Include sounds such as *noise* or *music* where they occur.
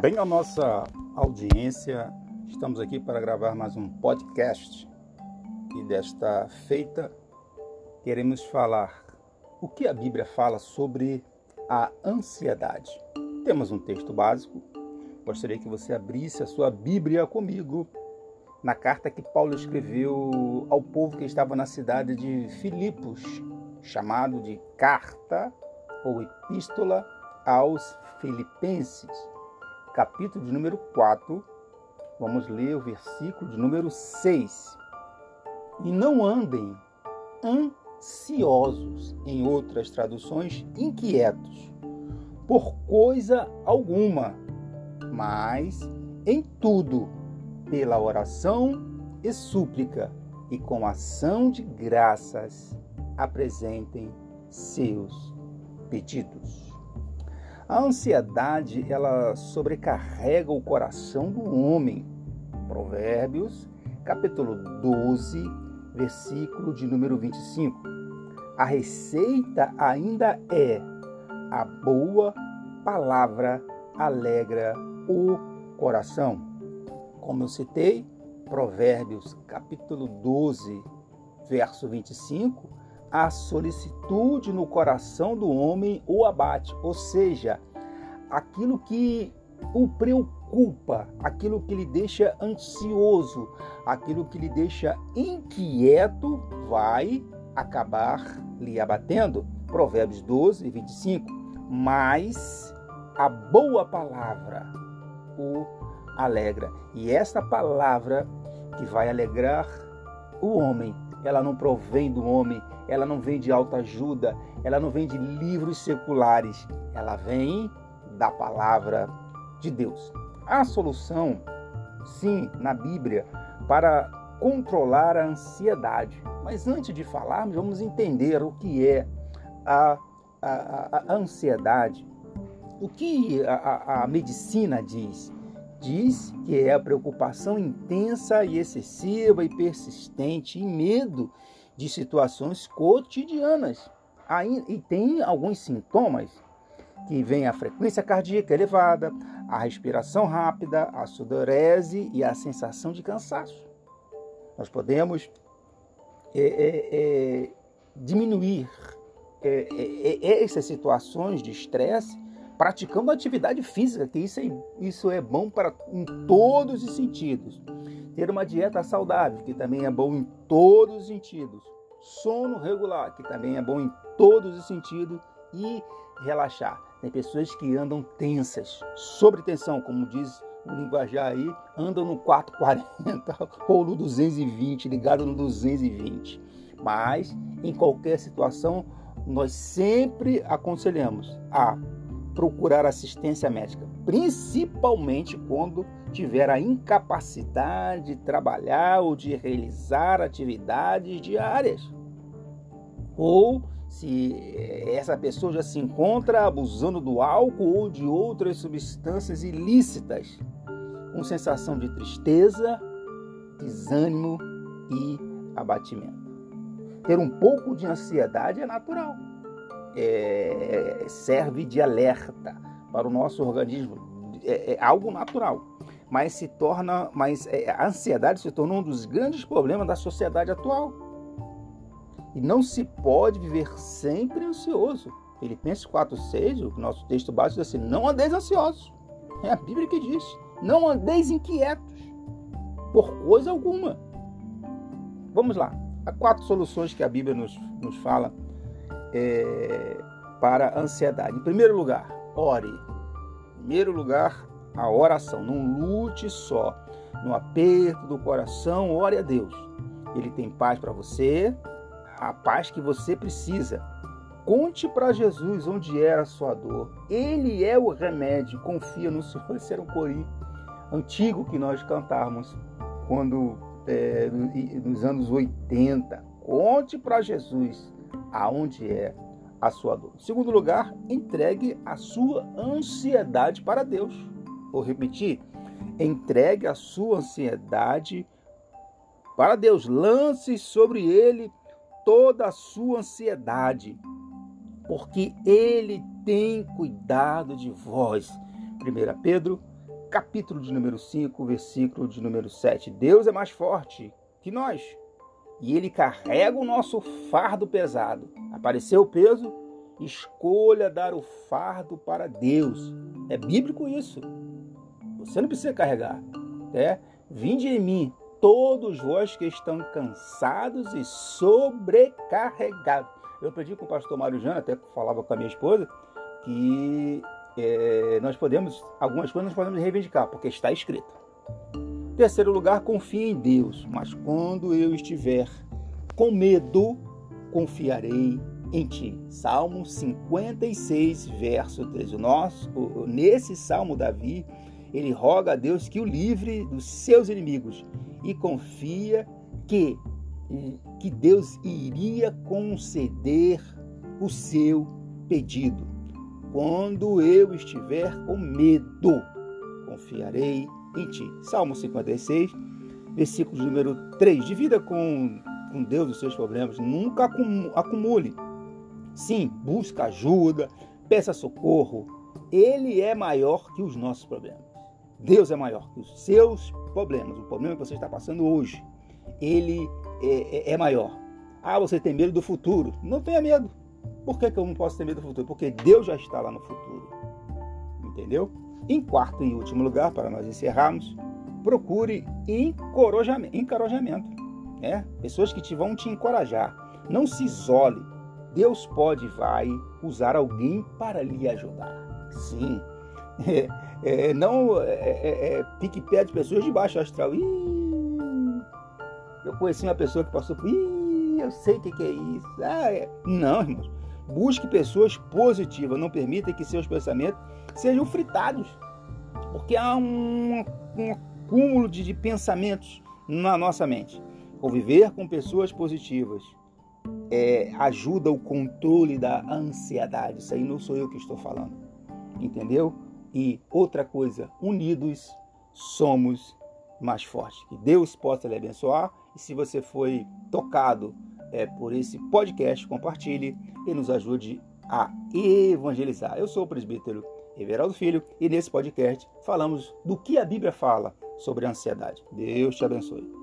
Bem, a nossa audiência, estamos aqui para gravar mais um podcast e desta feita queremos falar o que a Bíblia fala sobre a ansiedade. Temos um texto básico, gostaria que você abrisse a sua Bíblia comigo na carta que Paulo escreveu ao povo que estava na cidade de Filipos, chamado de Carta ou Epístola aos Filipenses, capítulo de número 4. Vamos ler o versículo de número 6. E não andem ansiosos, em outras traduções, inquietos, por coisa alguma, mas em tudo, pela oração e súplica e com ação de graças, apresentem seus pedidos. A ansiedade, ela sobrecarrega o coração do homem. Provérbios, capítulo 12, versículo de número 25. A receita ainda é a boa palavra alegra o coração. Como eu citei, Provérbios capítulo 12, verso 25, a solicitude no coração do homem o abate, ou seja, aquilo que o preocupa, aquilo que lhe deixa ansioso, aquilo que lhe deixa inquieto, vai acabar lhe abatendo. Provérbios 12, 25. Mas a boa palavra o alegra. E esta palavra que vai alegrar o homem, ela não provém do homem, ela não vem de autoajuda, ela não vem de livros seculares, ela vem da palavra de Deus. Há solução, sim, na Bíblia para controlar a ansiedade. Mas antes de falarmos, vamos entender o que é a, a, a ansiedade. O que a, a medicina diz? Diz que é a preocupação intensa e excessiva e persistente e medo de situações cotidianas. E tem alguns sintomas que vem a frequência cardíaca elevada, a respiração rápida, a sudorese e a sensação de cansaço. Nós podemos é, é, é, diminuir é, é, é, essas situações de estresse praticando atividade física, que isso é, isso é bom para em todos os sentidos. Ter uma dieta saudável, que também é bom em todos os sentidos. Sono regular, que também é bom em todos os sentidos. E relaxar. Tem pessoas que andam tensas, sobre tensão, como diz o linguajar aí, andam no 440 *laughs* ou no 220, ligado no 220. Mas, em qualquer situação, nós sempre aconselhamos a procurar assistência médica, principalmente quando tiver a incapacidade de trabalhar ou de realizar atividades diárias. Ou se essa pessoa já se encontra abusando do álcool ou de outras substâncias ilícitas, com sensação de tristeza, desânimo e abatimento. Ter um pouco de ansiedade é natural é, serve de alerta para o nosso organismo. É, é algo natural, mas se torna, mas é, a ansiedade se tornou um dos grandes problemas da sociedade atual. E não se pode viver sempre ansioso. Filipenses 4,6, o nosso texto básico diz assim: não andeis ansiosos. É a Bíblia que diz: não andeis inquietos por coisa alguma. Vamos lá. Há quatro soluções que a Bíblia nos, nos fala é, para a ansiedade. Em primeiro lugar, ore. Em primeiro lugar, a oração. Não lute só. No aperto do coração, ore a Deus. Ele tem paz para você, a paz que você precisa. Conte para Jesus onde era a sua dor. Ele é o remédio. Confia no Senhor. Esse era um corinho antigo que nós cantávamos quando é, nos anos 80. Conte para Jesus aonde é a sua dor. Segundo lugar, entregue a sua ansiedade para Deus. Vou repetir: entregue a sua ansiedade para Deus. Lance sobre ele toda a sua ansiedade, porque ele tem cuidado de vós. 1 Pedro, capítulo de número 5, versículo de número 7. Deus é mais forte que nós e ele carrega o nosso fardo pesado. Apareceu o peso? Escolha dar o fardo para Deus. É bíblico isso. Você não precisa carregar. É? Vinde em mim, todos vós que estão cansados e sobrecarregados. Eu aprendi com o pastor Mário Jana, até falava com a minha esposa, que é, nós podemos, algumas coisas nós podemos reivindicar, porque está escrito. Terceiro lugar, confie em Deus, mas quando eu estiver com medo, confiarei em ti. Salmo 56, verso 13. O nosso, nesse salmo, Davi, ele roga a Deus que o livre dos seus inimigos e confia que, que Deus iria conceder o seu pedido. Quando eu estiver com medo, confiarei em ti. Salmo 56, versículo número 3. Divida com, com Deus os seus problemas, nunca acumule. Sim, busca ajuda, peça socorro. Ele é maior que os nossos problemas. Deus é maior que os seus problemas. O problema que você está passando hoje, ele é, é, é maior. Ah, você tem medo do futuro. Não tenha medo. Por que, que eu não posso ter medo do futuro? Porque Deus já está lá no futuro. Entendeu? Em quarto e último lugar, para nós encerrarmos, procure encorajamento. né? Pessoas que te vão te encorajar. Não se isole. Deus pode e vai usar alguém para lhe ajudar. Sim. *laughs* É, é, não é, é, é fique perto de pessoas de baixo astral. Ih, eu conheci uma pessoa que passou por. Ih, eu sei o que, que é isso. Ah, é. Não, irmãos. Busque pessoas positivas. Não permita que seus pensamentos sejam fritados. Porque há um, um acúmulo de, de pensamentos na nossa mente. Conviver com pessoas positivas é, ajuda o controle da ansiedade. Isso aí não sou eu que estou falando. Entendeu? E outra coisa, unidos somos mais fortes. Que Deus possa lhe abençoar. E se você foi tocado é, por esse podcast, compartilhe e nos ajude a evangelizar. Eu sou o presbítero Everaldo Filho e nesse podcast falamos do que a Bíblia fala sobre a ansiedade. Deus te abençoe.